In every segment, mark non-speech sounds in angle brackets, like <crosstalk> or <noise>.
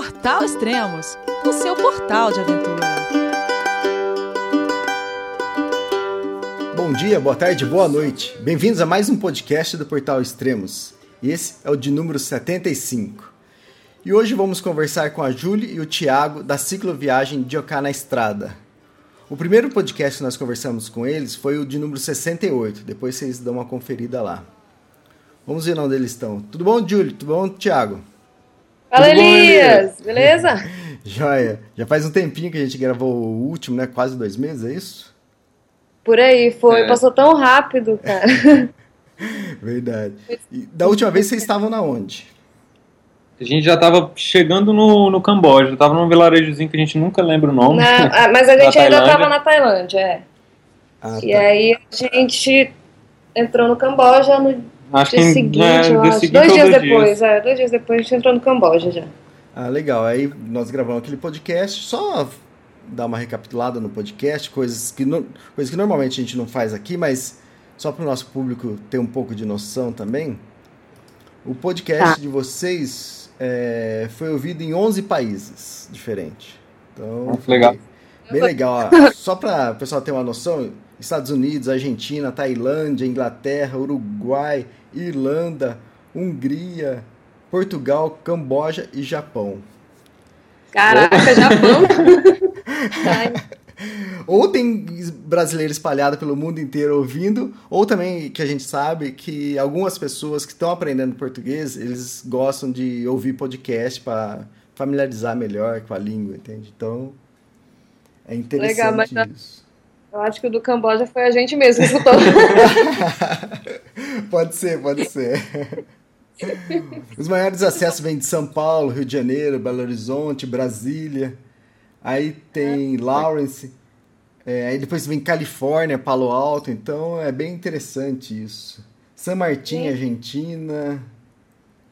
Portal Extremos, o seu portal de aventura. Bom dia, boa tarde, boa noite. Bem-vindos a mais um podcast do Portal Extremos. Esse é o de número 75. E hoje vamos conversar com a Júlia e o Tiago da cicloviagem de Oká na Estrada. O primeiro podcast que nós conversamos com eles foi o de número 68. Depois vocês dão uma conferida lá. Vamos ver onde eles estão. Tudo bom, Júlio? Tudo bom, Tiago? Fala, Tudo Elias! Bom, Beleza? <laughs> Joia. Já faz um tempinho que a gente gravou o último, né? Quase dois meses, é isso? Por aí, foi. É. Passou tão rápido, cara. <laughs> Verdade. E da última vez vocês estavam na onde? A gente já estava chegando no, no Camboja, estava num vilarejozinho que a gente nunca lembra o nome. Não, <laughs> ah, mas a gente ainda estava na Tailândia, é. Ah, e tá. aí a gente entrou no Camboja no acho dia que, seguinte, é, eu acho. Seguinte dois dias dois depois, dias. é, dois dias depois a gente entrou no Camboja já. Ah, legal. Aí nós gravamos aquele podcast, só dar uma recapitulada no podcast, coisas que, no, coisas que normalmente a gente não faz aqui, mas só para o nosso público ter um pouco de noção também. O podcast tá. de vocês é, foi ouvido em 11 países diferentes. Então, legal. Bem legal. <laughs> Só para o pessoal ter uma noção, Estados Unidos, Argentina, Tailândia, Inglaterra, Uruguai, Irlanda, Hungria, Portugal, Camboja e Japão. Caraca, Japão! <laughs> ou tem brasileiro espalhado pelo mundo inteiro ouvindo, ou também que a gente sabe que algumas pessoas que estão aprendendo português, eles gostam de ouvir podcast para familiarizar melhor com a língua, entende? Então, é interessante Legal, mas isso. Eu acho que o do Camboja foi a gente mesmo que escutou. <laughs> pode ser, pode ser. Os maiores acessos vêm de São Paulo, Rio de Janeiro, Belo Horizonte, Brasília. Aí tem é. Lawrence, é, aí depois vem Califórnia, Palo Alto, então é bem interessante isso. San Martín, Argentina.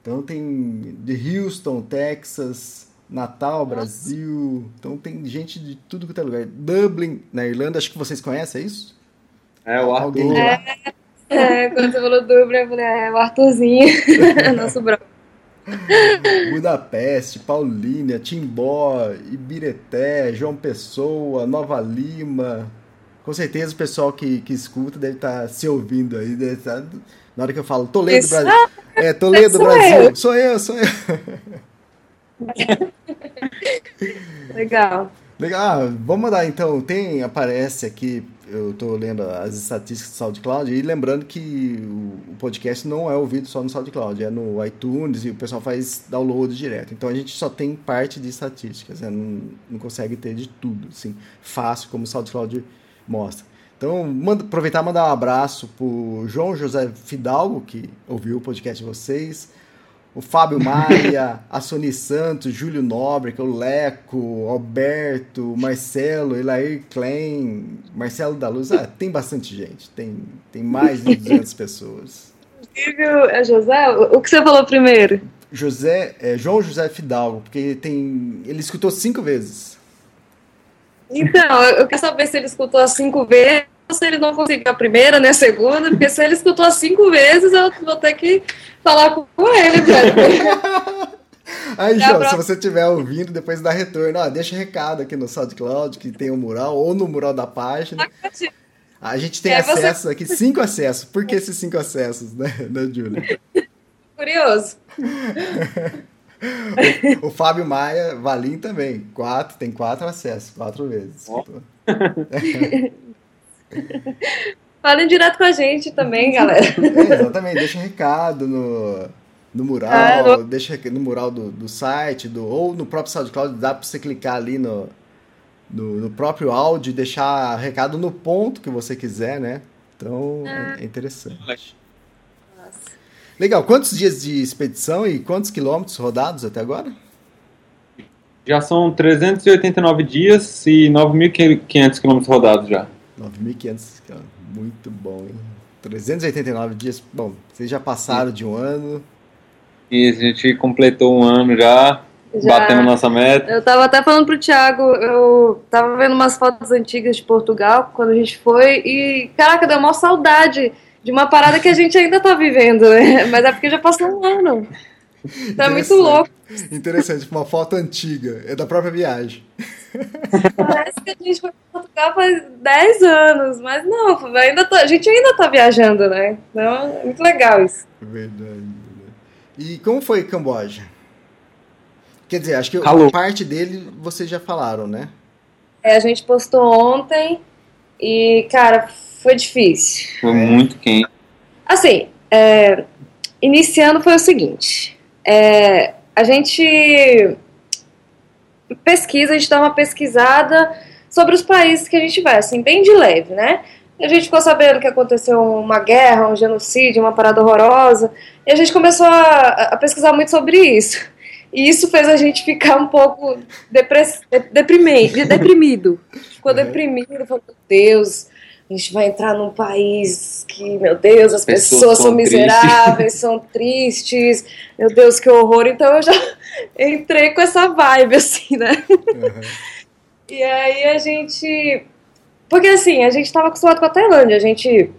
Então tem de Houston, Texas, Natal, Nossa. Brasil. Então tem gente de tudo que é lugar. Dublin, na Irlanda, acho que vocês conhecem, é isso? É, o Arthur. Alguém é, é, quando você falou Dublin, eu falei, é, o Arthurzinho, <laughs> nosso brother. Budapeste, Paulínia, Timbó, Ibireté, João Pessoa, Nova Lima. Com certeza o pessoal que, que escuta deve estar tá se ouvindo aí. Tá, na hora que eu falo Toledo, Isso. Brasil. É, Toledo, Brasil. Eu. Sou eu, sou eu. <laughs> <laughs> Legal. Legal. Ah, vamos mandar então. Tem, aparece aqui eu estou lendo as estatísticas do SoundCloud e lembrando que o, podcast não é ouvido só no SoundCloud, é no iTunes e o pessoal faz download direto. Então a gente só tem parte de estatísticas, né? não, não consegue ter de tudo, assim, fácil como o SoundCloud mostra. Então, manda, aproveitar e mandar um abraço pro João José Fidalgo, que ouviu o podcast de vocês, o Fábio Maia, <laughs> a Sony Santos, Júlio Nóbrega, o Leco, Alberto, Marcelo, Elair Klein, Marcelo da Luz. Ah, tem bastante gente, tem, tem mais de 200 <laughs> pessoas. É José? O que você falou primeiro? José, é, João José Fidalgo, porque tem, ele escutou cinco vezes. Então, eu quero saber se ele escutou as cinco vezes se ele não conseguiu a primeira, nem a segunda, porque se ele escutou as cinco vezes, eu vou ter que falar com ele, velho. <laughs> Aí, João, se você estiver ouvindo, depois dá retorno. Ó, deixa recado aqui no SoundCloud, que tem o um mural, ou no mural da página. A gente tem é, acessos você... aqui, cinco acessos. Por que esses cinco acessos, né, <laughs> né Júlia? Curioso. <laughs> o, o, Fábio Maia, Valim também. Quatro, tem quatro acessos, quatro vezes. Oh. <laughs> Falem direto com a gente também, <laughs> galera. É, exatamente, deixa um recado no, no mural, ah, deixa no mural do, do site, do, ou no próprio SoundCloud, dá para você clicar ali no, no, no, próprio áudio e deixar recado no ponto que você quiser, né? Então ah. é interessante. Nossa. Legal, quantos dias de expedição e quantos quilômetros rodados até agora? Já são 389 dias e 9.500 quilômetros rodados já. 9.500, muito bom, hein? 389 dias, bom, vocês já passaram Sim. de um ano. E a gente completou um ano já, já, batendo nossa meta. Eu tava até falando pro Thiago, eu tava vendo umas fotos antigas de Portugal, quando a gente foi, e caraca, deu uma saudade de uma parada que a gente ainda tá vivendo, né? <laughs> Mas é porque já passou um ano. Tá muito louco. Interessante, uma foto antiga, é da própria viagem. Parece que a gente foi para Portugal faz 10 anos, mas não, ainda tô, a gente ainda está viajando, né? Então é muito legal isso. Verdade. E como foi Camboja? Quer dizer, acho que Alô. parte dele vocês já falaram, né? É, a gente postou ontem e, cara, foi difícil. Foi muito quente. Assim, é, iniciando foi o seguinte: é, a gente pesquisa, a gente dá uma pesquisada sobre os países que a gente vai, assim, bem de leve, né? a gente ficou sabendo que aconteceu uma guerra, um genocídio, uma parada horrorosa, e a gente começou a, a pesquisar muito sobre isso. E isso fez a gente ficar um pouco depress, deprimido. Ficou deprimido, falou, meu Deus, a gente vai entrar num país que, meu Deus, as pessoas, pessoas são miseráveis, tristes. são tristes, meu Deus, que horror. Então eu já <laughs> entrei com essa vibe, assim, né? Uhum. <laughs> E aí a gente. Porque assim, a gente estava acostumado com a Tailândia, a gente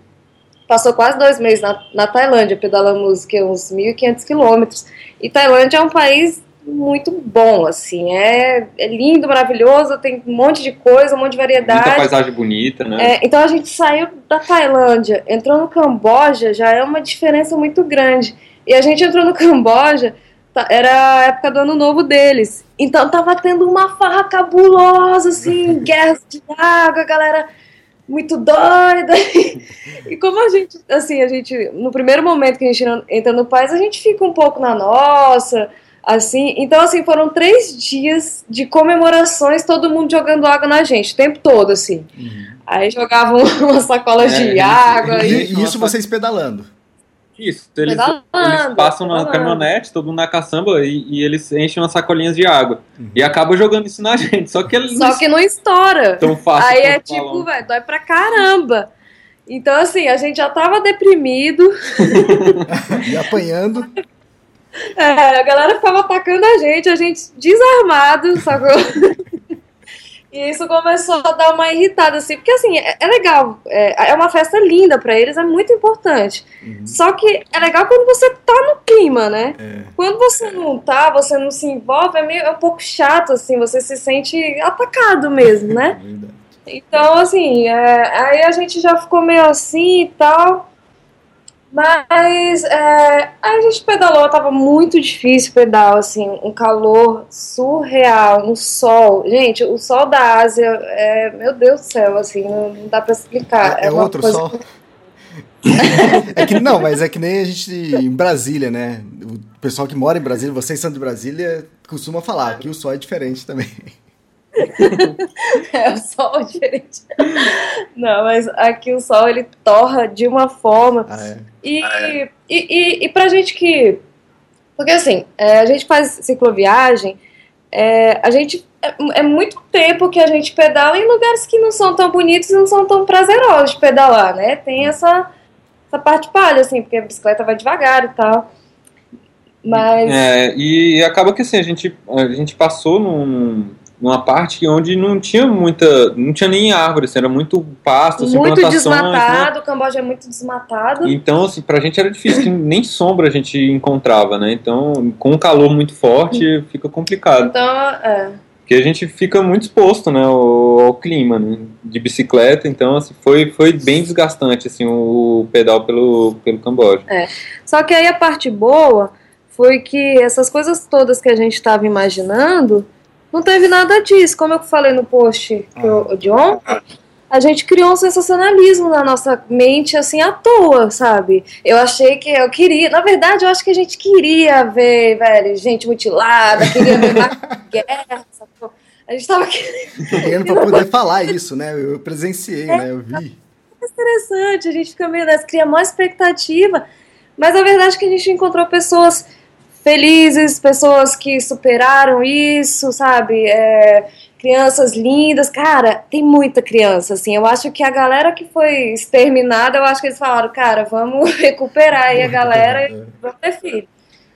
passou quase dois meses na, na Tailândia, pedalamos que, uns 1.500 quilômetros. E Tailândia é um país muito bom, assim, é, é, lindo, maravilhoso, tem um monte de coisa, um monte de variedade. Muita paisagem bonita, né? É, então a gente saiu da Tailândia, entrou no Camboja, já é uma diferença muito grande. E a gente entrou no <laughs> Camboja, tá, era a época do ano novo deles. Então tava tendo uma farra cabulosa, assim, <laughs> guerras de água, galera muito doida. <laughs> E como a gente, assim, a gente, no primeiro momento que a gente entra no país, a gente fica um pouco na nossa, assim. Então, assim, foram três dias de comemorações, todo mundo jogando água na gente, o tempo todo, assim. Uhum. Aí jogavam umas <laughs> sacolas é, de água. E, e isso vocês pedalando. Isso, eles, eles passam na caminhonete, todo mundo na caçamba, e, e, eles enchem umas sacolinhas de água. Uhum. E acabam jogando isso na <laughs> gente. Só que eles Só que não estoura. Tão fácil. Aí é tipo, velho, dói pra caramba. Então, assim, a gente já tava deprimido. <laughs> e apanhando. É, a galera ficava atacando a gente, a gente desarmado, sacou? <laughs> E isso começou a dar uma irritada, assim, porque assim, é, é legal, é, é, uma festa linda para eles, é muito importante. Uhum. Só que é legal quando você tá no clima, né? É. Quando você não tá, você não se envolve, é, meio, é um pouco chato, assim, você se sente atacado mesmo, né? então, assim, é, aí a gente já ficou meio assim e tal. Mas é, a gente pedalou, tava muito difícil pedal, assim, um calor surreal, um sol. Gente, o sol da Ásia é, meu Deus do céu, assim, não, não dá pra explicar. É, é outro coisa... sol. <laughs> é que não, mas é que nem a gente em Brasília, né? O pessoal que mora em Brasília, vocês são de Brasília, costuma falar que o sol é diferente também. <laughs> é, o sol é diferente. Não, mas aqui o sol ele torra de uma forma. Ah, é. E, ah, é. e, e, e pra gente que. Porque assim, é, a gente faz cicloviagem, é, a gente. É, é, muito tempo que a gente pedala em lugares que não são tão bonitos e não são tão prazerosos de pedalar, né? Tem essa, essa parte palha, assim, porque a bicicleta vai devagar e tal. Mas. É, e acaba que assim, a gente, a gente passou num, numa parte onde não tinha muita, não tinha nem árvores, assim, era muito pasto, assim, muito né? desmatado, né? o Camboja é muito desmatado. Então, assim, pra gente era difícil, que nem sombra a gente encontrava, né? Então, com um calor muito forte, fica complicado. Então, é. Porque a gente fica muito exposto, né, ao, ao clima, né, de bicicleta, então, assim, foi, foi bem desgastante, assim, o pedal pelo, pelo Camboja. É. Só que aí a parte boa foi que essas coisas todas que a gente estava imaginando não teve nada disso. Como eu falei no post eu, de ontem, a gente criou um sensacionalismo na nossa mente, assim, à toa, sabe? Eu achei que eu queria. Na verdade, eu acho que a gente queria ver, velho, gente mutilada, queria ver <laughs> guerra, sabe? A gente tava querendo. pra poder falar isso, né? Eu presenciei, é, né? Eu vi. É interessante, a gente fica meio nessa, cria mais expectativa. Mas a verdade é que a gente encontrou pessoas felizes, pessoas que superaram isso, sabe? É, crianças lindas. Cara, tem muita criança, assim. Eu acho que a galera que foi exterminada, eu acho que eles falaram, cara, vamos <laughs> recuperar aí a galera e vamos ter filho.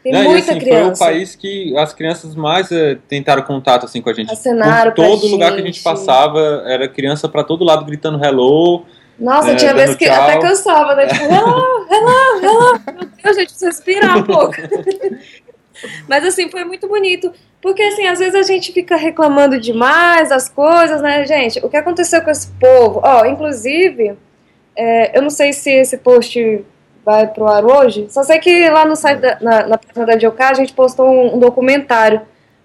Tem Não, muita e, assim, criança. Foi o país que as crianças mais uh, tentaram contato assim com a gente. Acenaram Por todo lugar gente. que a gente passava, era criança para todo lado gritando hello. Nossa, é, tinha vezes que tchau. até cansava, né? Tipo, hello, hello, hello. Meu Deus, gente, precisa respirar um pouco. <laughs> Mas assim, foi muito bonito. Porque assim, às vezes a gente fica reclamando demais das coisas, né, gente? O que aconteceu com esse povo? Ó, oh, inclusive, é, eu não sei se esse post vai pro ar hoje. Só sei que lá no site, da, na, na página da DOK, a gente postou um, um, documentário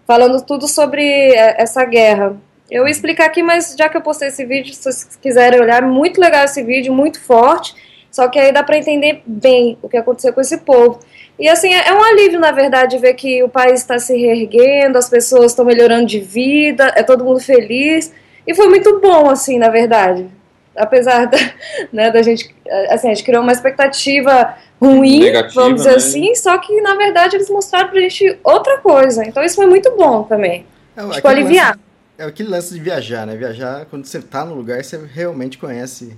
falando tudo sobre é, essa guerra. Eu ia explicar aqui, mas já que eu postei esse vídeo, se vocês quiserem olhar, muito legal esse vídeo, muito forte. Só que aí dá para entender bem o que aconteceu com esse povo. E assim, é, é um alívio, na verdade, ver que o país está se reerguendo, as pessoas estão melhorando de vida, é todo mundo feliz. E foi muito bom, assim, na verdade apesar da, <laughs> né, da gente, assim, a gente criou uma expectativa ruim, Negativa, vamos dizer né? assim, só que na verdade eles mostraram pra gente outra coisa. Então isso foi muito bom também. É, tipo, aliviar. Lance, é aquele lance de viajar, né? Viajar, quando você tá no lugar, você realmente conhece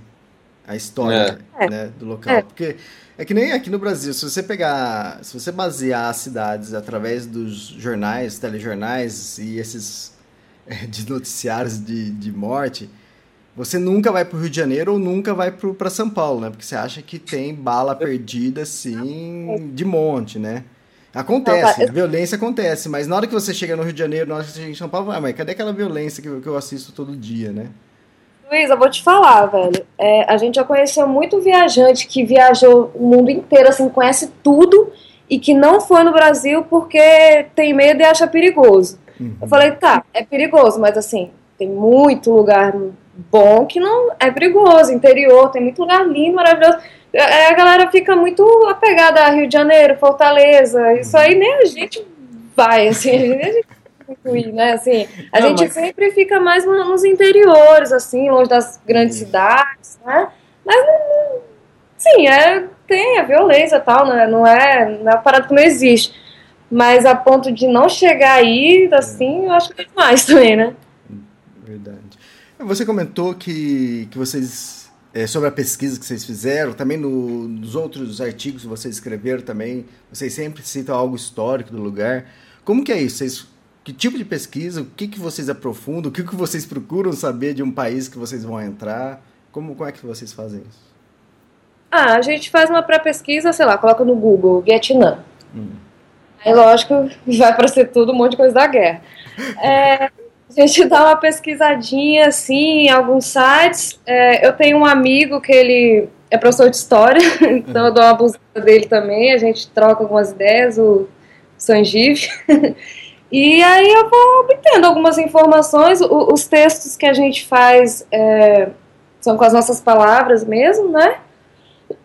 a história é. né, do local. É. Porque é que nem aqui no Brasil, se você pegar, se você basear as cidades através dos jornais, telejornais e esses é, <laughs> de noticiários de, de morte, você nunca vai para o Rio de Janeiro ou nunca vai para São Paulo, né? Porque você acha que tem bala perdida, assim, de monte, né? Acontece, a violência acontece, mas na hora que você chega no Rio de Janeiro, na hora que você chega em São Paulo, ah, mas cadê aquela violência que eu, que eu assisto todo dia, né? Luiz, eu vou te falar, velho. É, a gente já conheceu muito viajante que viajou o mundo inteiro, assim, conhece tudo e que não foi no Brasil porque tem medo e acha perigoso. Uhum. Eu falei, tá, é perigoso, mas assim, tem muito lugar bom que não é perigoso, interior, tem muito lugar lindo, maravilhoso. É, a galera fica muito apegada a Rio de Janeiro, Fortaleza, isso aí nem a gente vai, assim, a gente ir, né? Assim, a não, gente mas... sempre fica mais nos interiores, assim, longe das grandes cidades, né? Mas, sim, é, tem a violência e tal, né? não é, não é uma parada que não existe. Mas a ponto de não chegar aí, assim, eu acho que é demais também, né? Verdade. Você comentou que, que vocês, é, sobre a pesquisa que vocês fizeram, também no, nos outros artigos que vocês escreveram também, vocês sempre citam algo histórico do lugar. Como que é isso? Vocês, que tipo de pesquisa? O que, que vocês aprofundam? O que, que vocês procuram saber de um país que vocês vão entrar? Como, como é que vocês fazem isso? Ah, a gente faz uma pré-pesquisa, sei lá, coloca no Google, Vietnã. Hum. Aí, lógico, <laughs> vai aparecer tudo, um monte de coisa da guerra. É, a gente dá uma pesquisadinha assim em alguns sites. É, eu tenho um amigo que ele é professor de história, <laughs> então eu dou uma busca dele também. A gente troca algumas ideias, o Sanjiv. <laughs> e aí eu vou obtendo algumas informações. O, os textos que a gente faz é, são com as nossas palavras mesmo, né?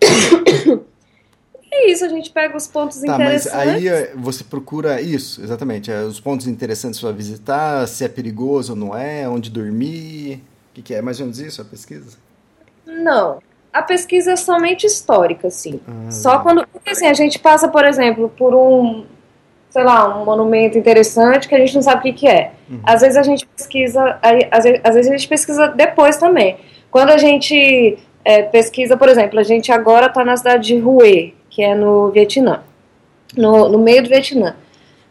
<coughs> É isso, a gente pega os pontos tá, interessantes. Mas aí eh, você procura isso, exatamente. É, os pontos interessantes para visitar, se é perigoso ou não é, onde dormir. O que, que, é? Mais ou menos isso a pesquisa? Não. A pesquisa é somente histórica, sim. Ah. Só quando. Porque assim, a gente passa, por exemplo, por um. Sei lá, um monumento interessante que a gente não sabe o que, que é. Uhum. Às vezes a gente pesquisa. Às vezes, às vezes a gente pesquisa depois também. Quando a gente é, pesquisa, por exemplo, a gente agora está na cidade de Hue, que é no Vietnã, no, no meio do Vietnã.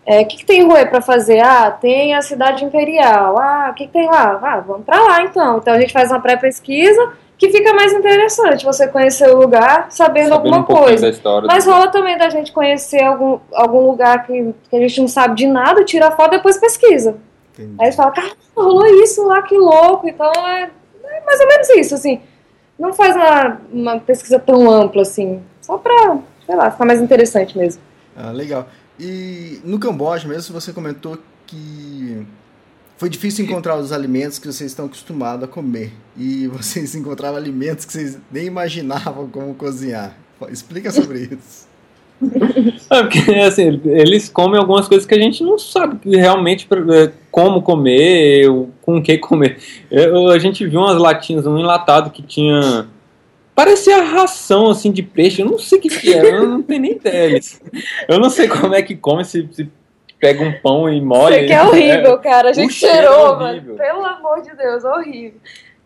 O é, que, que tem em Hue para fazer? Ah, tem a cidade imperial. Ah, o que, que tem lá? Ah, vamos para lá então. Então a gente faz uma pré-pesquisa que fica mais interessante você conhecer o lugar sabendo, sabendo alguma um coisa. Mas rola também da gente conhecer algum, algum lugar que, que a gente não sabe de nada, tira foto e depois pesquisa. Entendi. Aí você fala, cara, rolou isso lá, que louco. Então é, é, mais ou menos isso, assim. Não faz uma, uma pesquisa tão ampla assim, só pra sei lá, ficar mais interessante mesmo. Ah, legal. E no Camboja mesmo, você comentou que foi difícil encontrar os alimentos que vocês estão acostumados a comer. E <laughs> vocês encontravam alimentos que vocês nem imaginavam como cozinhar. Explica sobre isso. <laughs> É porque, assim, eles comem algumas coisas que a gente não sabe realmente é, como comer, com o que comer. Eu, a gente viu umas latinhas, um enlatado que tinha Parecia ração, assim, de peixe. Eu não sei o que, que é, eu não tenho nem ideia. Eu não sei como é que come, se, se pega um pão e molha. Isso que é horrível, cara. A gente cheirou, é mano. Pelo amor de Deus, horrível.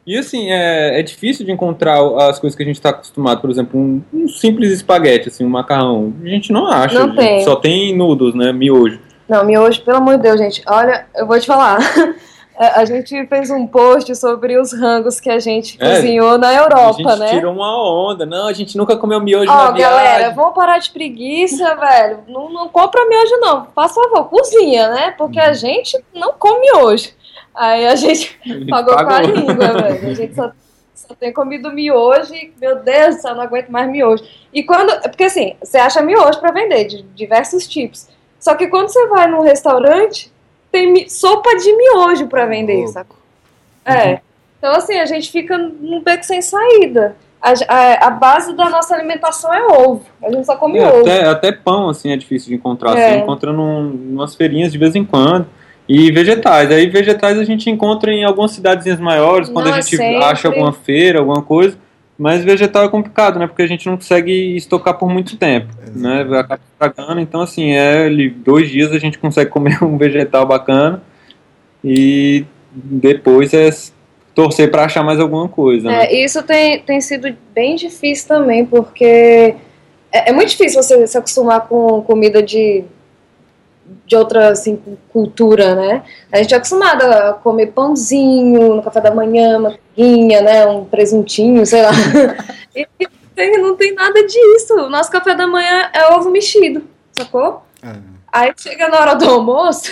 E assim, é, é difícil de encontrar as coisas que a gente está acostumado. Por exemplo, um, um, simples espaguete, assim, um macarrão. A gente não acha. Não tem. Só tem noodles, né? Miojo. Não, miojo, pelo amor de Deus, gente. Olha, eu vou te falar. <laughs> A, a, gente fez um post sobre os rangos que a gente é, cozinhou na Europa, né? A gente né? tirou uma onda. Não, a gente nunca comeu miojo oh, na viagem. galera, vamos parar de preguiça, velho. Não, não compra miojo, não. Faça favor, cozinha, né? Porque a uhum. gente não come miojo. Aí a gente, a gente pagou, pagou, com a língua, velho. A gente só, só tem comido miojo e, meu Deus do céu, não aguento mais miojo. E quando. Porque assim, você acha miojo para vender, de diversos tipos. Só que quando você vai num restaurante, tem sopa de miojo para vender, oh. sacou? É. Uhum. Então, assim, a gente fica num beco sem saída. A, a, a, base da nossa alimentação é ovo. A gente só come é, ovo. Até, até pão, assim, é difícil de encontrar. É. Você encontra num, umas feirinhas de vez em quando. E vegetais. Aí vegetais a gente encontra em algumas cidadezinhas maiores, quando não, a gente sempre. acha alguma feira, alguma coisa. Mas vegetal é complicado, né? Porque a gente não consegue estocar por muito tempo, né? Acaba estragando. Então, assim, é dois dias a gente consegue <laughs> comer um vegetal bacana e depois é torcer para achar mais alguma coisa. Né? É, isso tem, tem sido bem difícil também, porque é, é muito difícil você se acostumar com comida de de outra assim, cultura, né? A gente é acostumado a comer pãozinho no café da manhã, manteiguinha, né? Um presuntinho, sei lá. <laughs> e não tem nada disso. O nosso café da manhã é ovo mexido, sacou? É. Aí chega na hora do almoço,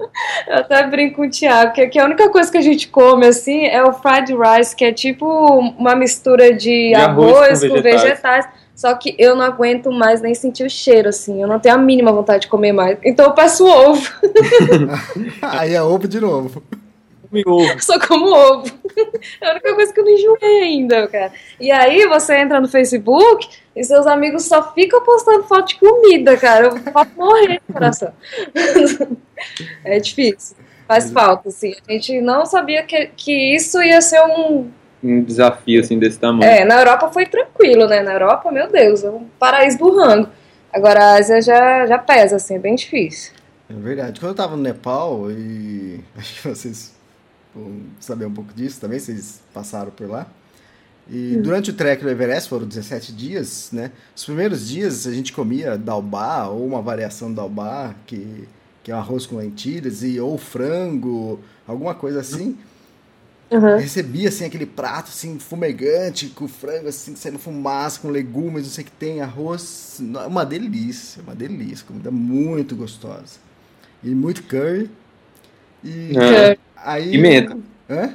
<laughs> eu até brinco com o Thiago, que, que a única coisa que a gente come assim é o fried rice, que é tipo uma mistura de arroz, arroz com, com vegetais. vegetais só que eu não aguento mais nem sentir o cheiro, assim. Eu não tenho a mínima vontade de comer mais. Então eu peço ovo. <laughs> Aí é ovo de novo. Ovo. Só como ovo. É a única coisa que eu não enjoei ainda, cara. E aí você entra no Facebook e seus amigos só ficam postando foto de comida, cara. Eu posso morrer no coração. <laughs> É difícil. Faz falta, assim. A gente não sabia que, que isso ia ser um um desafio assim desse tamanho. É, na Europa foi tranquilo, né? Na Europa, meu Deus, é um paraíso do rango. Agora a Ásia já, já pesa, assim, é bem difícil. É verdade. Quando eu tava no Nepal, e <laughs> acho que vocês vão saber um pouco disso também, vocês passaram por lá. E hum. durante o trek do Everest, foram 17 dias, né? Os primeiros dias a gente comia dalbá, ou uma variação do dalbá, que, que é um arroz com lentilhas, e, ou frango, alguma coisa assim. Uhum. Recebia assim aquele prato assim fumegante com frango assim saindo fumaça, com legumes, não sei o que tem, arroz, uma delícia, uma delícia, comida muito gostosa. E muito curry. E é. aí pimenta. Hã?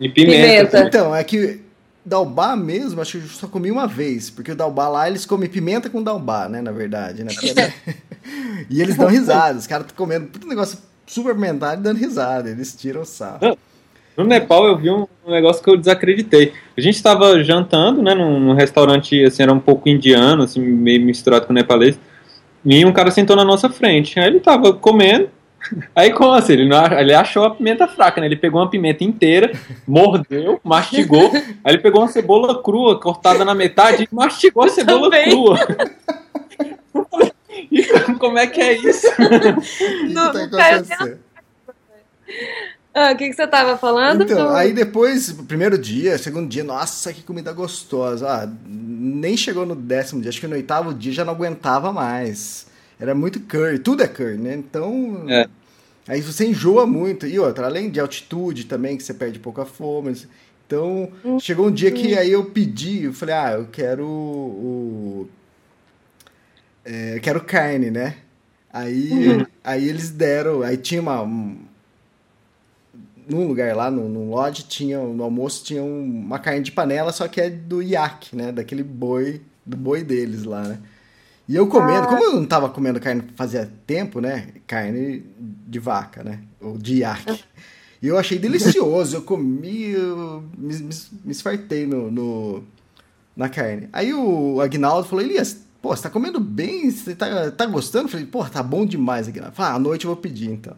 E pimenta. pimenta. Então, é que dalbá mesmo, acho que eu só comi uma vez, porque o dalbá lá eles comem pimenta com dalbá, né, na verdade, né? Porque, né? <laughs> e eles dão risada, os caras estão comendo tudo negócio super pimentado e dando risada, eles tiram o sarro. No Nepal eu vi um negócio que eu desacreditei. A gente estava jantando, né, num, num, restaurante, assim, era um pouco indiano, assim, meio misturado com nepalês, e um cara sentou na nossa frente. Aí ele tava comendo, <laughs> aí como assim? Ele, não, ele achou a pimenta fraca, né? Ele pegou uma pimenta inteira, mordeu, <laughs> mastigou, aí ele pegou uma cebola crua, cortada na metade, e mastigou a cebola Também. crua. <laughs> E como é que é isso? Não, não, ah, o que, que você tava falando? Então, aí depois, primeiro dia, segundo dia, nossa, que comida gostosa. Ah, nem chegou no décimo dia, acho que no oitavo dia já não aguentava mais. Era muito curry, tudo é curry, né? Então. É. Aí você enjoa muito. E outra, além de altitude também, que você perde pouca fome. Então, hum. chegou um dia que aí eu pedi, eu falei, ah, eu quero o. É, eu quero carne, né? Aí, uhum. aí eles deram, aí tinha uma, num lugar lá, no, no lodge, tinha, no almoço tinha uma carne de panela, só que é do iaque, né? Daquele boi, do boi deles lá, né? E eu comendo, ah. como eu não tava comendo carne fazia tempo, né? Carne de vaca, né? Ou de iaque. E eu achei delicioso, eu comi, eu me, me, me esfartei no, no, na carne. Aí o Agnaldo falou, Elias, pô, você tá comendo bem? Você tá, tá gostando? Eu falei, pô, tá bom demais, Agnaldo. Falei, ah, à noite eu vou pedir, então.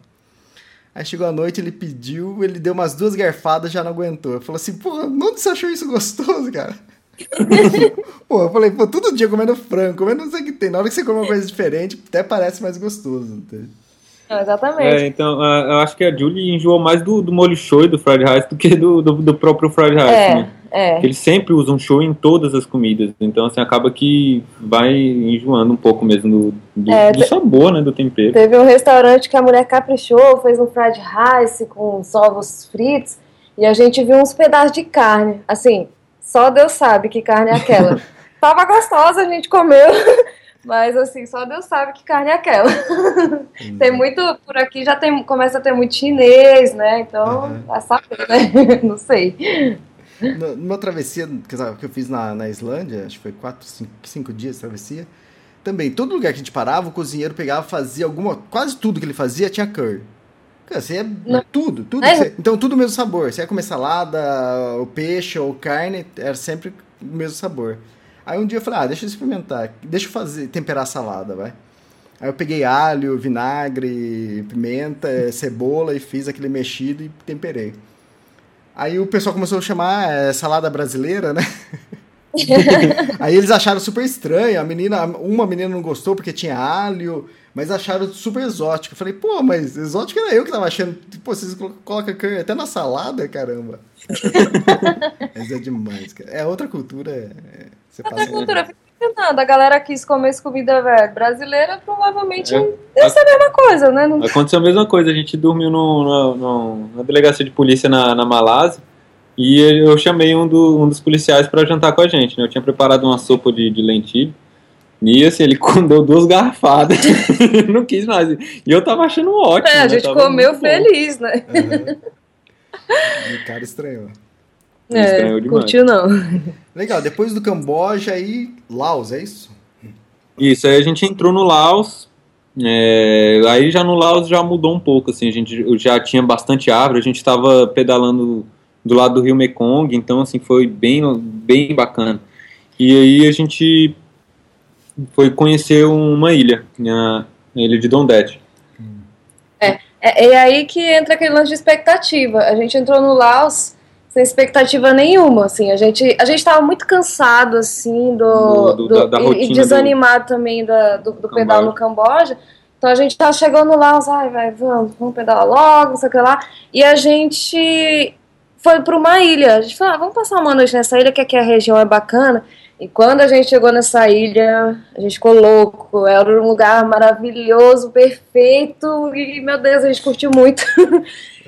Aí chegou a noite, ele pediu, ele deu umas duas garfadas já não aguentou. Eu falei assim, pô, onde você achou isso gostoso, cara? <laughs> pô, eu falei, pô, todo dia comendo frango, comendo não sei o que tem. Na hora que você come uma coisa diferente, até parece mais gostoso. Exatamente. É, então, eu acho que a Julie enjoou mais do, do molho show e do fried rice do que do, do, do próprio fried rice. É, né? É. Eles sempre usam show em todas as comidas. Então, assim, acaba que vai enjoando um pouco mesmo do, do, é, do sabor, né? Do tempero. Teve um restaurante que a mulher caprichou, fez um fried rice com os ovos fritos. E a gente viu uns pedaços de carne. Assim, só Deus sabe que carne é aquela. <laughs> Tava gostosa, a gente comeu. <laughs> Mas assim, só Deus sabe que carne é aquela. Uhum. tem muito, por aqui já tem, começa a ter muito chinês, né? Então, uhum. vai saber, né? <laughs> Não sei. Numa travessia que eu fiz na, na Islândia, acho que foi quatro, cinco, cinco dias de travessia, também, todo lugar que a gente parava, o cozinheiro pegava, fazia alguma. Quase tudo que ele fazia tinha curry. Cara, você é tudo, tudo. É. Você, então, tudo o mesmo sabor. Você ia comer salada, o peixe ou carne, era sempre o mesmo sabor. Aí um dia eu falei, ah, deixa eu experimentar, deixa eu fazer, temperar a salada, vai. Aí eu peguei alho, vinagre, pimenta, cebola e fiz aquele mexido e temperei. Aí o pessoal começou a chamar é, salada brasileira, né? <laughs> Aí eles acharam super estranho. A menina, uma menina não gostou porque tinha alho, mas acharam super exótico. Eu falei, pô, mas exótico era eu que tava achando. Pô, vocês colocam carne até na salada, caramba. <laughs> mas é demais, cara. É outra cultura. É... Você Outra cultura, imaginando, a galera quis comer comida velho, brasileira, provavelmente é. deve ser a mesma coisa, né? Não... Aconteceu a mesma coisa, a gente dormiu no, no, no, na delegacia de polícia na, na Malásia e eu chamei um, do, um dos policiais para jantar com a gente, né? Eu tinha preparado uma sopa de, de lentilha. E assim, ele <laughs> deu duas garrafadas. <laughs> não quis mais. E eu tava achando ótimo. É, a né? gente comeu feliz, bom. né? Uhum. <laughs> o cara estranhou. É, curtiu não. <laughs> Legal, depois do Camboja aí, Laos, é isso? Isso, aí a gente entrou no Laos, é, aí já no Laos já mudou um pouco, assim, a gente já tinha bastante árvore, a gente estava pedalando do lado do rio Mekong, então assim, foi bem, bem bacana. E aí a gente foi conhecer uma ilha, a ilha de Dondet. É, é, é aí que entra aquele lance de expectativa. A gente entrou no Laos sem expectativa nenhuma, assim, a gente a gente estava muito cansado, assim, do, do, do da, da e, e, desanimado do, também da, do, do pedal no Camboja, então a gente tá chegando lá, ai, vai, vamos, vamos pedalar logo, não sei o que lá, e a gente foi para uma ilha, a gente falou, ah, vamos passar uma noite nessa ilha, que aqui a região é bacana, e quando a gente chegou nessa ilha, a gente ficou louco, era um lugar maravilhoso, perfeito, e, meu Deus, a gente curtiu muito. <laughs>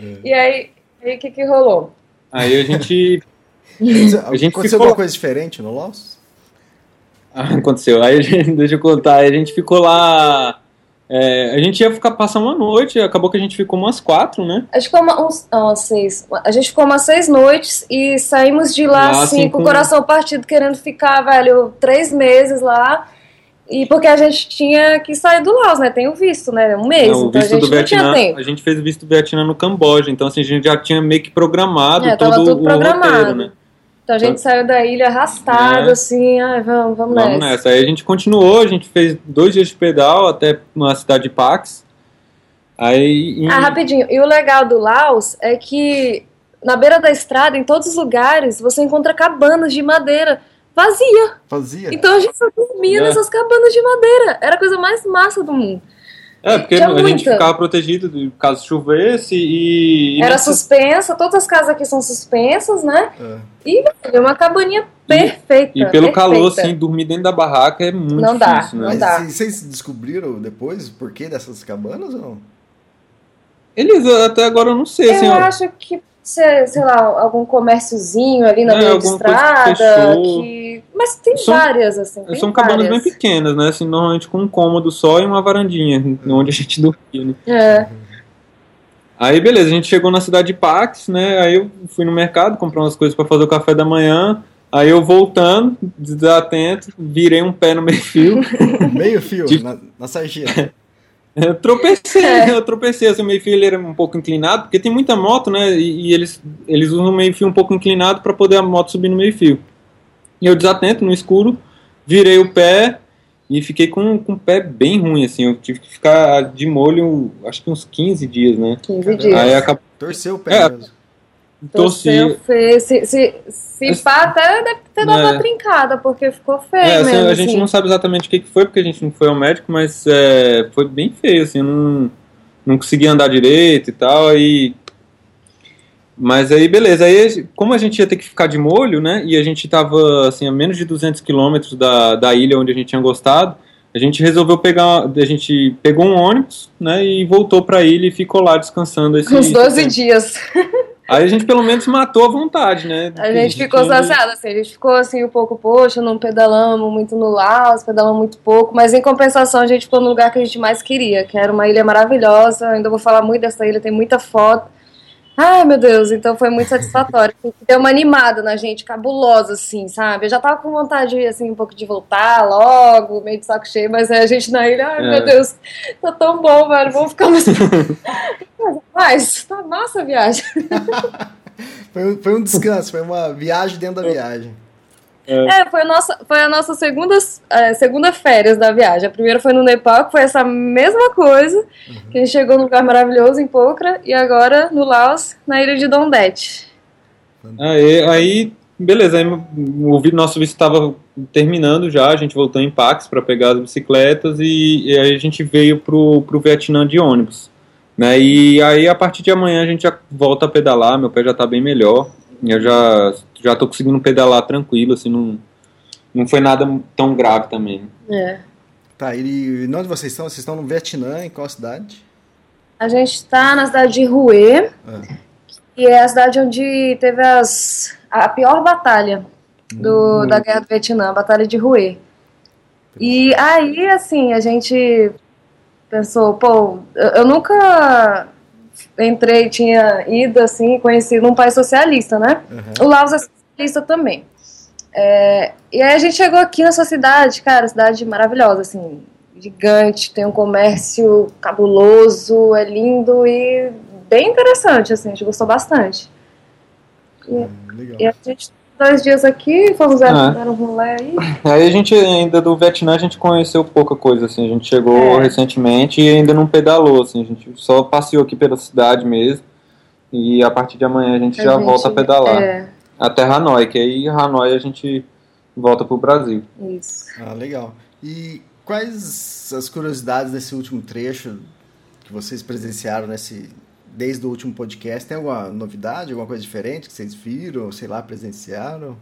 É. e aí, o que que rolou? Aí a gente. a gente Aconteceu ficou... alguma coisa diferente no Laos? Ah, aconteceu. Aí a gente, <laughs> deixa eu contar. a gente ficou lá. É, a gente ia ficar passar uma noite, acabou que a gente ficou umas quatro, né? A gente ficou uma, uns, oh, seis. A gente ficou umas seis noites e saímos de lá, lá assim, assim, com o coração partido, querendo ficar, velho, três meses lá. E porque a gente tinha que sair do Laos, né? Tem o visto, né? Um mês. Não, então a gente não tinha tempo. A gente fez o visto do Vietnã no Camboja. Então, assim, a gente já tinha meio que programado é, todo tudo o programado. roteiro, né? Então a gente então, saiu da ilha arrastado, é. assim, ai, vamos, vamos, vamos nessa. nessa. Aí a gente continuou, a gente fez dois dias de pedal até uma cidade de Pax. Aí, em... Ah, rapidinho. E o legal do Laos é que na beira da estrada, em todos os lugares, você encontra cabanas de madeira vazia. Vazia. Então a gente só dormia é. nessas cabanas de madeira. Era a coisa mais massa do mundo. É, porque a muita. gente ficava protegido caso chovesse e. e Era nessa... suspensa, todas as casas aqui são suspensas, né? É. E é uma cabaninha perfeita. E, e pelo perfeita. calor, assim, dormir dentro da barraca é muito não difícil, dá, né? Não dá. Vocês descobriram depois o porquê dessas cabanas ou não? Eles até agora eu não sei. Eu assim, acho que sei, sei lá, algum comérciozinho ali na é, estrada. Que... Mas tem são, várias, assim. São cabanas bem pequenas, né? Assim, normalmente com um cômodo só e uma varandinha, onde a gente <laughs> dormia, né? É. Aí beleza, a gente chegou na cidade de Pax, né? Aí eu fui no mercado comprar umas coisas para fazer o café da manhã. Aí eu voltando, desatento, virei um pé no meio fio. <laughs> meio fio, tipo... na, na sarjeta. <laughs> Eu <laughs> tropecei, é. eu tropecei, assim, o meio-fio ele era um pouco inclinado, porque tem muita moto, né, e, e eles, eles usam o meio-fio um pouco inclinado para poder a moto subir no meio-fio. E eu desatento, no escuro, virei o pé e fiquei com, com o pé bem ruim, assim, eu tive que ficar de molho, acho que uns 15 dias, né. 15 dias. Aí acabou... Torceu o pé é, mesmo. Torceu feio. Se, se, se pá, até deve ter dado é. uma trincada, porque ficou feio é, assim, mesmo. A gente assim. não sabe exatamente o que foi, porque a gente não foi ao médico, mas é, foi bem feio, assim, não, não conseguia andar direito e tal, e... Mas aí, beleza. Aí, como a gente ia ter que ficar de molho, né? E a gente tava, assim, a menos de 200 quilômetros da, da ilha onde a gente tinha gostado, a gente resolveu pegar, a gente pegou um ônibus, né? E voltou pra ilha e ficou lá descansando esse Uns 12 dias. <laughs> Aí a gente pelo menos matou a vontade, né? A gente ficou saciado, assim, a gente ficou assim um pouco, poxa, não pedalamos muito no Laos, pedalamos muito pouco, mas em compensação a gente ficou no lugar que a gente mais queria, que era uma ilha maravilhosa, ainda vou falar muito dessa ilha, tem muita foto. Ai, meu Deus, então foi muito satisfatório. <laughs> Deu uma animada na gente, cabulosa, assim, sabe? Eu já tava com vontade, assim, um pouco de voltar logo, meio de saco cheio, mas a gente na ilha, ai, é. meu Deus, tá tão bom, velho, vamos ficar mais... <laughs> <laughs> mas, tá massa a viagem. <laughs> foi, foi um descanso, foi uma viagem dentro da viagem. É, foi, a nossa, foi a nossa segunda, é, segunda férias da viagem. A primeira foi no Nepal, que foi essa mesma coisa, uhum. que a gente chegou num lugar maravilhoso em Pokhara, e agora no Laos, na ilha de Dondet. Aí, aí beleza, aí o nosso visto estava terminando já, a gente voltou em Pax para pegar as bicicletas e, e, aí a gente veio pro, pro Vietnã de ônibus. Né? E aí a partir de amanhã a gente já volta a pedalar, meu pé já está bem melhor. Eu já já tô conseguindo pedalar tranquilo, assim, não, não foi nada tão grave também. É. Tá, e onde vocês estão? Vocês estão no Vietnã, em qual cidade? A gente está na cidade de Hue, é. que é a cidade onde teve as, a pior batalha do, hum. da Guerra do Vietnã, a Batalha de Hue. E aí, assim, a gente pensou, pô, eu, nunca entrei, tinha ido assim, conhecido um país socialista, né? Uhum. O Laos é socialista também. É, e aí a gente chegou aqui nessa cidade, cara, cidade maravilhosa, assim, gigante, tem um comércio cabuloso, é lindo e bem interessante, assim, a gente gostou bastante. E, hum, e a gente dois dias aqui, fomos ah. dar um rolê aí. <laughs> Aí a gente ainda do Vietnã a gente conheceu pouca coisa, assim, a gente chegou é. recentemente e ainda não pedalou, assim, a gente só passeou aqui pela cidade mesmo. E a partir de amanhã a gente a já gente, volta a pedalar. É. Até Hanoi, que aí Hanoi a gente volta pro Brasil. Isso. Ah, legal. E quais as curiosidades desse último trecho que vocês presenciaram nesse desde o último podcast, tem alguma novidade, alguma coisa diferente que vocês viram, sei lá, presenciaram?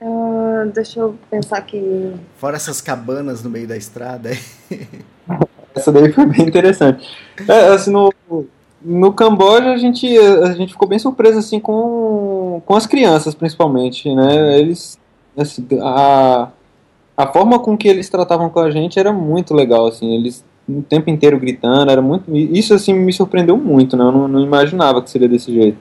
Uh, deixa eu pensar aqui. Fora essas cabanas no meio da estrada. <laughs> Essa daí foi bem interessante. É, assim, no, no Camboja a gente, a gente ficou bem surpreso assim com, com as crianças, principalmente, né? Eles, assim, a, a forma com que eles tratavam com a gente era muito legal, assim. Eles o tempo inteiro gritando, era muito. Isso assim me surpreendeu muito, né? Eu não, não imaginava que seria desse jeito.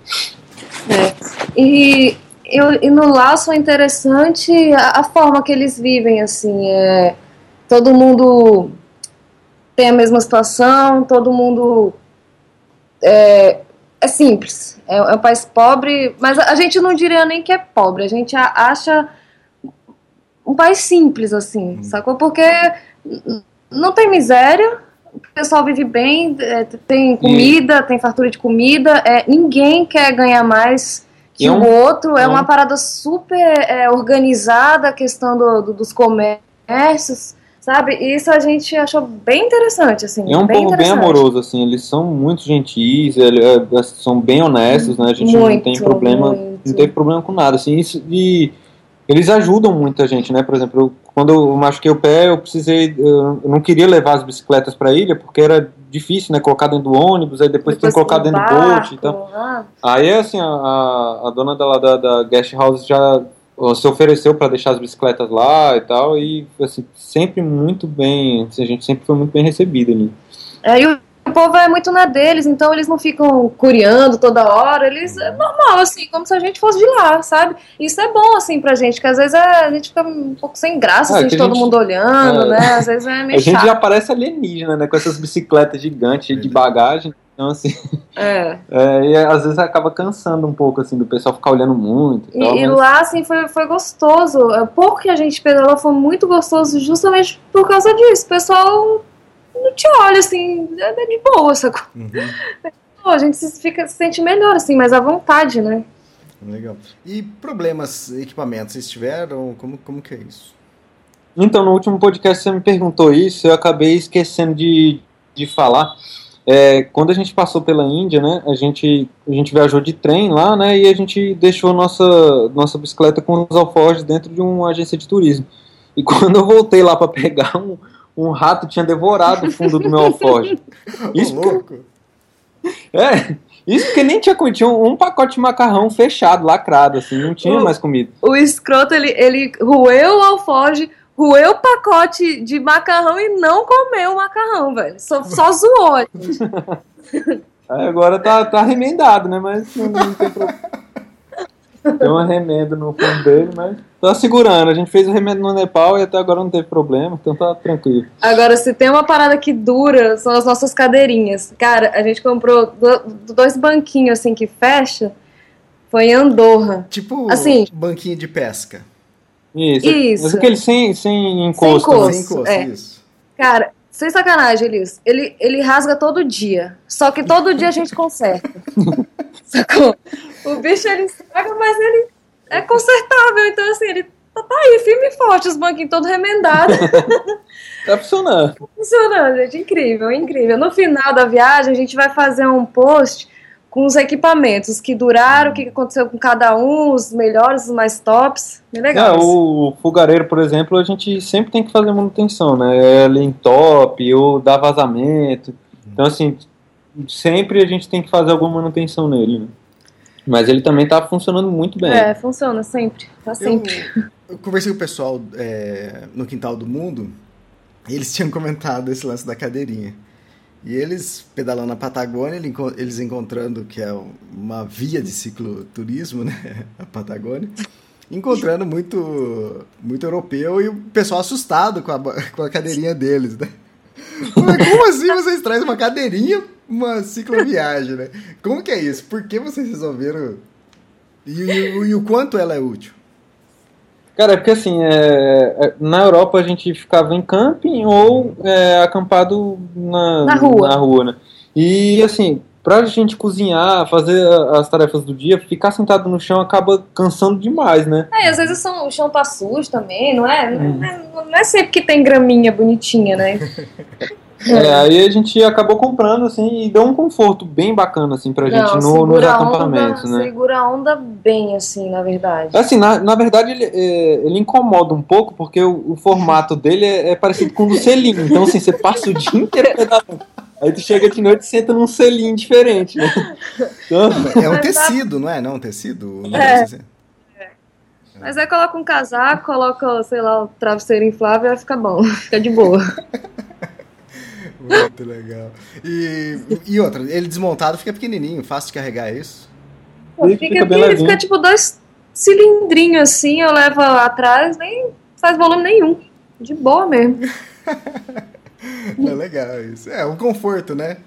É. E, eu, e no laço é interessante a, a, forma que eles vivem, assim. É, todo mundo tem a mesma situação, todo mundo. É, é simples. É, é um país pobre, mas a, a gente não diria nem que é pobre, a gente acha um país simples, assim, hum. sacou? Porque não tem miséria, o pessoal vive bem, é, tem comida, e... tem fartura de comida, é, ninguém quer ganhar mais que é um, o outro, é, é uma parada super é, organizada a questão do, do, dos comércios, sabe? E isso a gente achou bem interessante, assim. É um povo bem amoroso, assim, eles são muito gentis, eles, é, são bem honestos, né? A gente muito, não tem problema, muito. não tem problema com nada, assim, isso, e eles ajudam muita gente, né? Por exemplo, eu, quando eu machuquei o pé, eu precisei, eu não queria levar as bicicletas para a ilha porque era difícil, né? Colocar dentro do ônibus, aí depois, depois tem que colocar dentro barco, do bote, então. Ah. Aí assim, a, a dona da, da, da guest house já se ofereceu para deixar as bicicletas lá e tal e assim sempre muito bem, assim, a gente sempre foi muito bem recebido ali. É, e o o povo é muito na deles, então eles não ficam curiando toda hora, eles é normal, assim, como se a gente fosse de lá, sabe? Isso é bom, assim, pra gente, que às vezes é, a gente fica um pouco sem graça, é, assim, todo gente, mundo olhando, é, né? Às vezes é meio A gente chato. já parece alienígena, né? Com essas bicicletas gigantes de bagagem. Então, assim. É. <laughs> é. E às vezes acaba cansando um pouco, assim, do pessoal ficar olhando muito. E, tal, e mas... lá, assim, foi, foi gostoso. É, pouco que a gente pedalou foi muito gostoso, justamente por causa disso. O pessoal não te olha assim, é de boa, sacou? Uhum. <laughs> Pô, a gente se, fica, se sente melhor, assim, mais à vontade, né? Legal. E problemas, equipamentos, vocês tiveram? Como, como que é isso? Então, no último podcast você me perguntou isso, eu acabei esquecendo de, de falar. é, quando a gente passou pela Índia, né, a gente, a gente viajou de trem lá, né, e a gente deixou nossa, nossa bicicleta com os alforjes dentro de uma agência de turismo. E <laughs> quando eu voltei lá para pegar, um, um rato tinha devorado o fundo do meu <laughs> alforje. Isso louco! É, isso porque nem tinha comida, tinha um, pacote de macarrão fechado, lacrado, assim, não tinha o, mais comida. O escroto, ele, ele roeu o alforje, roeu o pacote de macarrão e não comeu o macarrão, velho. Só, só <laughs> zoou. É, agora tá, tá remendado, né? Mas não, não tem problema. <laughs> Tem uma remenda no fundo dele, mas tá segurando. A gente fez o remendo no Nepal e até agora não teve problema, então tá tranquilo. Agora, se tem uma parada que dura, são as nossas cadeirinhas. Cara, a gente comprou dois banquinhos assim que fecha. Foi em Andorra. Tipo assim, banquinho de pesca. Isso. Isso. Mas aquele sem, sem encosto. Sem encosto, sem encosto é. isso. Cara, sem sacanagem, Elias. Ele, ele rasga todo dia. Só que todo dia a gente conserta. <laughs> Sacou? O bicho ele estraga, mas ele é consertável. Então, assim, ele tá, tá aí, firme e forte, os banquinhos todos remendados. <laughs> tá funcionando. Tá funcionando, gente. Incrível, incrível. No final da viagem, a gente vai fazer um post com os equipamentos que duraram, o que aconteceu com cada um, os melhores, os mais tops. Bem legal. É, o fogareiro, por exemplo, a gente sempre tem que fazer manutenção, né? Ele em top ou dá vazamento. Então, assim, sempre a gente tem que fazer alguma manutenção nele, né? Mas ele também tá funcionando muito bem. É, funciona sempre. Tá sempre. Eu, eu conversei com o pessoal é, no Quintal do Mundo e eles <laughs> tinham comentado esse lance da cadeirinha. E eles pedalando na Patagônia, eles encontrando que é uma via de cicloturismo, <laughs> né? A Patagônia. Encontrando muito, muito europeu e o pessoal assustado com a, com a cadeirinha deles, né? <laughs> Como assim vocês trazem uma cadeirinha, uma cicloviagem, né? Como que é isso? Por que vocês resolveram? E, e, e o quanto ela é útil? Cara, é porque assim, é, é, na Europa a gente ficava em camping ou é, acampado na, na rua. Na rua né? E assim, pra gente cozinhar, fazer as tarefas do dia, ficar sentado no chão acaba cansando demais, né? É, às vezes são, o chão tá sujo também, não é? Hum. Não, é não é sempre que tem graminha bonitinha, né? <laughs> É, aí a gente acabou comprando, assim, e deu um conforto bem bacana, assim, pra gente no, nos acampamentos, onda, né? Segura a onda bem, assim, na verdade. Assim, na, na verdade, ele, é, ele incomoda um pouco, porque o, o formato dele é, é, parecido com o do selinho. Então, assim, você passa o dia <laughs> inteiro pedalando. Aí tu chega de noite e senta num selinho diferente, né? Então... <laughs> É um tecido, não é? Não, um tecido? Não é. Assim. é. Mas aí coloca um casaco, coloca, sei lá, o travesseiro inflável e vai ficar bom, <laughs> fica de boa. <laughs> Muito legal. E, e outra, ele desmontado fica pequenininho, fácil de carregar, é isso? Pô, fica, fica, ele fica tipo dois cilindrinhos assim, eu levo atrás, nem faz volume nenhum. De boa mesmo. <laughs> é legal isso. É um conforto, né?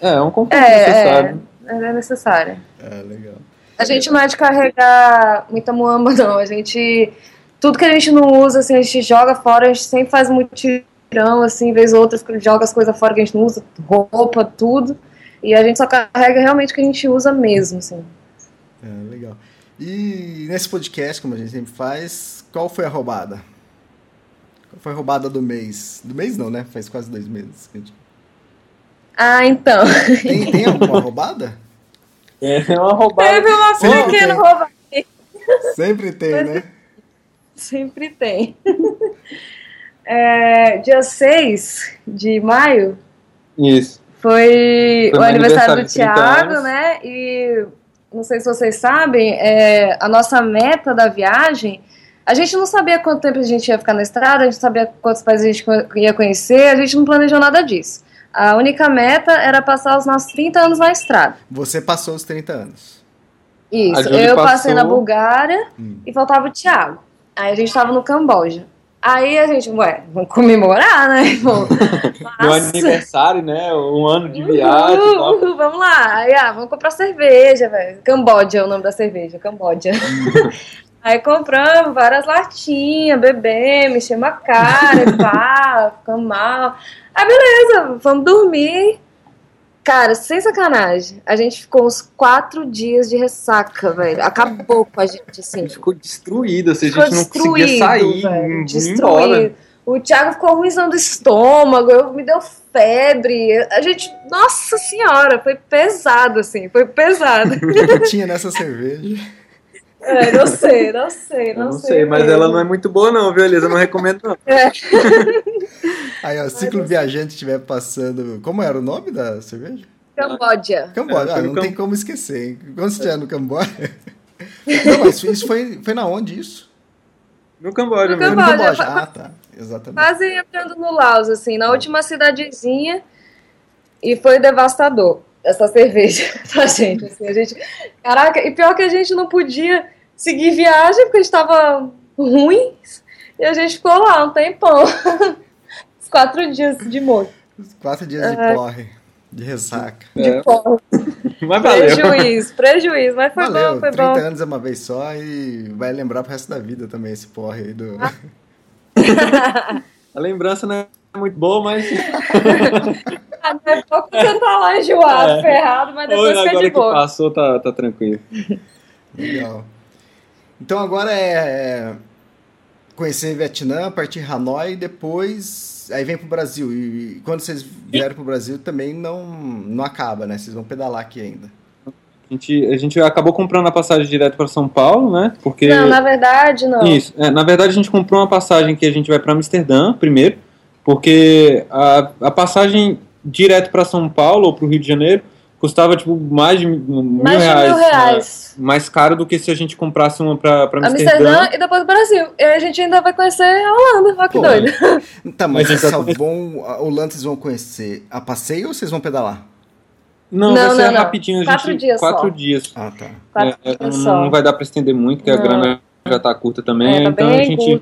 É, é um conforto é, necessário. É, é necessário. É, legal. A gente não é de carregar muita muamba, não. A gente. Tudo que a gente não usa, assim, a gente joga fora, a gente sempre faz muito mutirão, assim, vez ou outra, joga as coisas fora que a gente não usa, roupa, tudo. E a gente só carrega realmente o que a gente usa mesmo, assim. É, legal. E nesse podcast, como a gente sempre faz, qual foi a roubada? Foi roubada do mês? Do mês não, né? Faz quase dois meses que a gente... Ah, então. Tem, tem alguma roubada? <laughs> É, é uma roubada. Teve uma pequena roubada. Sempre tem, né? Sempre tem. <laughs> É, dia 6 de maio. Isso. Foi, foi o aniversário, aniversário do Thiago, né? E não sei se vocês sabem, é, a nossa meta da viagem. A gente não sabia quanto tempo a gente ia ficar na estrada, a gente sabia quantos países a gente ia conhecer, a gente não planejou nada disso. A única meta era passar os nossos 30 anos na estrada. Você passou os 30 anos. Isso, eu passou... passei na Bulgária hum. e faltava o Thiago. Aí a gente estava no Camboja. Aí a gente, ué, vamos comemorar, né? <laughs> Meu aniversário, né? Um ano de viagem. Uhul, uhul, vamos lá. Aí, ah, vamos comprar cerveja, velho. Camboja é o nome da cerveja, Camboja. <laughs> Aí compramos várias latinhas, bebemos, mexemos a cara, pá, <laughs> ficamos mal. Aí beleza, vamos dormir. Cara, sem sacanagem, a gente ficou uns quatro dias de ressaca, velho. Acabou com a gente, assim. A gente ficou destruído, assim, ficou a gente não conseguia sair, destruído. Embora. O Thiago ficou ruimzão do estômago, eu, me deu febre. A gente, nossa senhora, foi pesado, assim, foi pesado. <laughs> O que tinha nessa cerveja? É, não sei, não sei, não, não sei. sei mas ela não é muito boa, não, viu, Elisa? Não recomendo, não. É. <laughs> Aí, ó, ciclo viajante estiver passando. Como era o nome da cerveja? Camboja. Camboja, é, ah, não Cam... tem como esquecer, hein? Quando você estiver no Camboja. <laughs> não, mas isso foi, foi na onde isso? No Camboja no mesmo. Camboja. No Camboja. Ah, tá. Exatamente. Quase entrando no Laos, assim, na última cidadezinha. E foi devastador essa cerveja <laughs> pra gente. Assim, a gente. Caraca, e pior que a gente não podia seguir viagem porque estava ruim. E a gente ficou lá um tempão. <laughs> Os quatro dias de morte. Os quatro dias de é. porre. De ressaca. De é. porre. <laughs> Mas valeu. Prejuízo, prejuízo, mas foi valeu. bom, foi 30 bom. 30 anos é uma vez só e vai lembrar pro resto da vida também esse porre aí do. Ah. A lembrança não é muito boa, mas. Até ah, pouco você tá lá enjoado, é. ferrado, mas depois Oi, fica de boa. Agora que passou, tá, tá tranquilo. Legal. Então agora é, é conhecer Vietnã, partir Hanoi e depois aí vem pro Brasil. E quando vocês vierem pro Brasil também não, não acaba, né? Vocês vão pedalar aqui ainda. A gente, a gente acabou comprando a passagem direto para São Paulo, né? Porque não, na verdade não. Isso. É, na verdade a gente comprou uma passagem que a gente vai para Amsterdã primeiro, porque a, a passagem direto para São Paulo ou para o Rio de Janeiro custava tipo mais de mil, mais reais, de mil reais. Né? mais caro do que se a gente comprasse uma para Amsterdã. Amsterdã e depois o Brasil. E a gente ainda vai conhecer a Holanda, olha que Pô, doido. <laughs> Tá, mas, mas só vão, a Holanda vocês vão conhecer a passeio ou vocês vão pedalar? Não, não vai ser não, rapidinho. Quatro gente, dias Quatro só. dias. Ah, tá. Quatro é, dias não, só. não vai dar para estender muito, porque não. a grana já tá curta também. É, tá então a gente,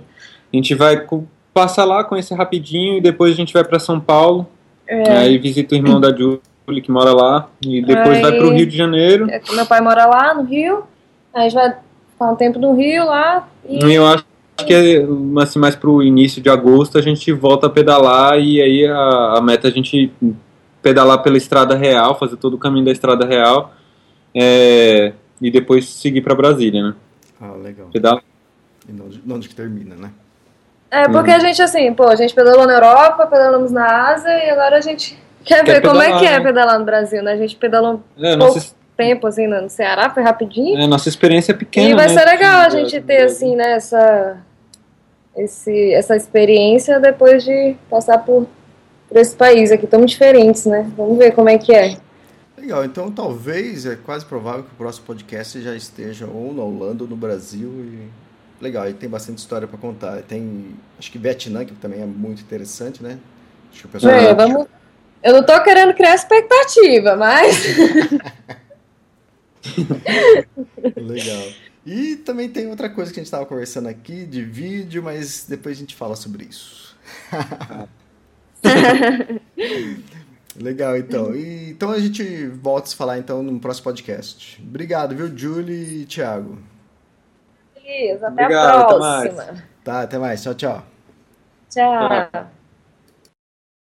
a gente vai passar lá, conhecer rapidinho e depois a gente vai para São Paulo. É. Aí visita o irmão da Julie que mora lá e depois aí, vai para o Rio de Janeiro. É meu pai mora lá no Rio. Aí a gente vai ficar um tempo no Rio lá. E eu acho que é, assim, mais pro início de agosto a gente volta a pedalar e aí a, a meta é a gente pedalar pela estrada real, fazer todo o caminho da estrada real é, e depois seguir para Brasília, né? Ah, legal. Pedala. E onde, que termina, né? É, porque uhum. a gente, assim, pô, a gente pedalou na Europa, pedalamos na Ásia e agora a gente quer, <laughs> quer ver pedalar, como é que é né? pedalar no Brasil, né? A gente pedalou é, pouco nossa... tempo, assim, no Ceará, foi rapidinho. É, nossa experiência é pequena, E vai né? ser legal a gente ter, assim, né, essa, esse, essa experiência depois de passar por para esse país aqui, tão diferentes, né? Vamos ver como é que é. Legal, então talvez, é quase provável que o próximo podcast já esteja ou na Holanda ou no Brasil. E... Legal, aí tem bastante história para contar. Tem, acho que Vietnã, que também é muito interessante, né? Acho que o pessoal é, vamos... Eu não tô querendo criar expectativa, mas. <laughs> Legal. E também tem outra coisa que a gente estava conversando aqui de vídeo, mas depois a gente fala sobre isso. <laughs> Legal, então. E, então a gente volta a se falar então no próximo podcast. Obrigado, viu, Julie e Thiago. Até Obrigado, a próxima. Até tá, até mais. Tchau, tchau. Tchau.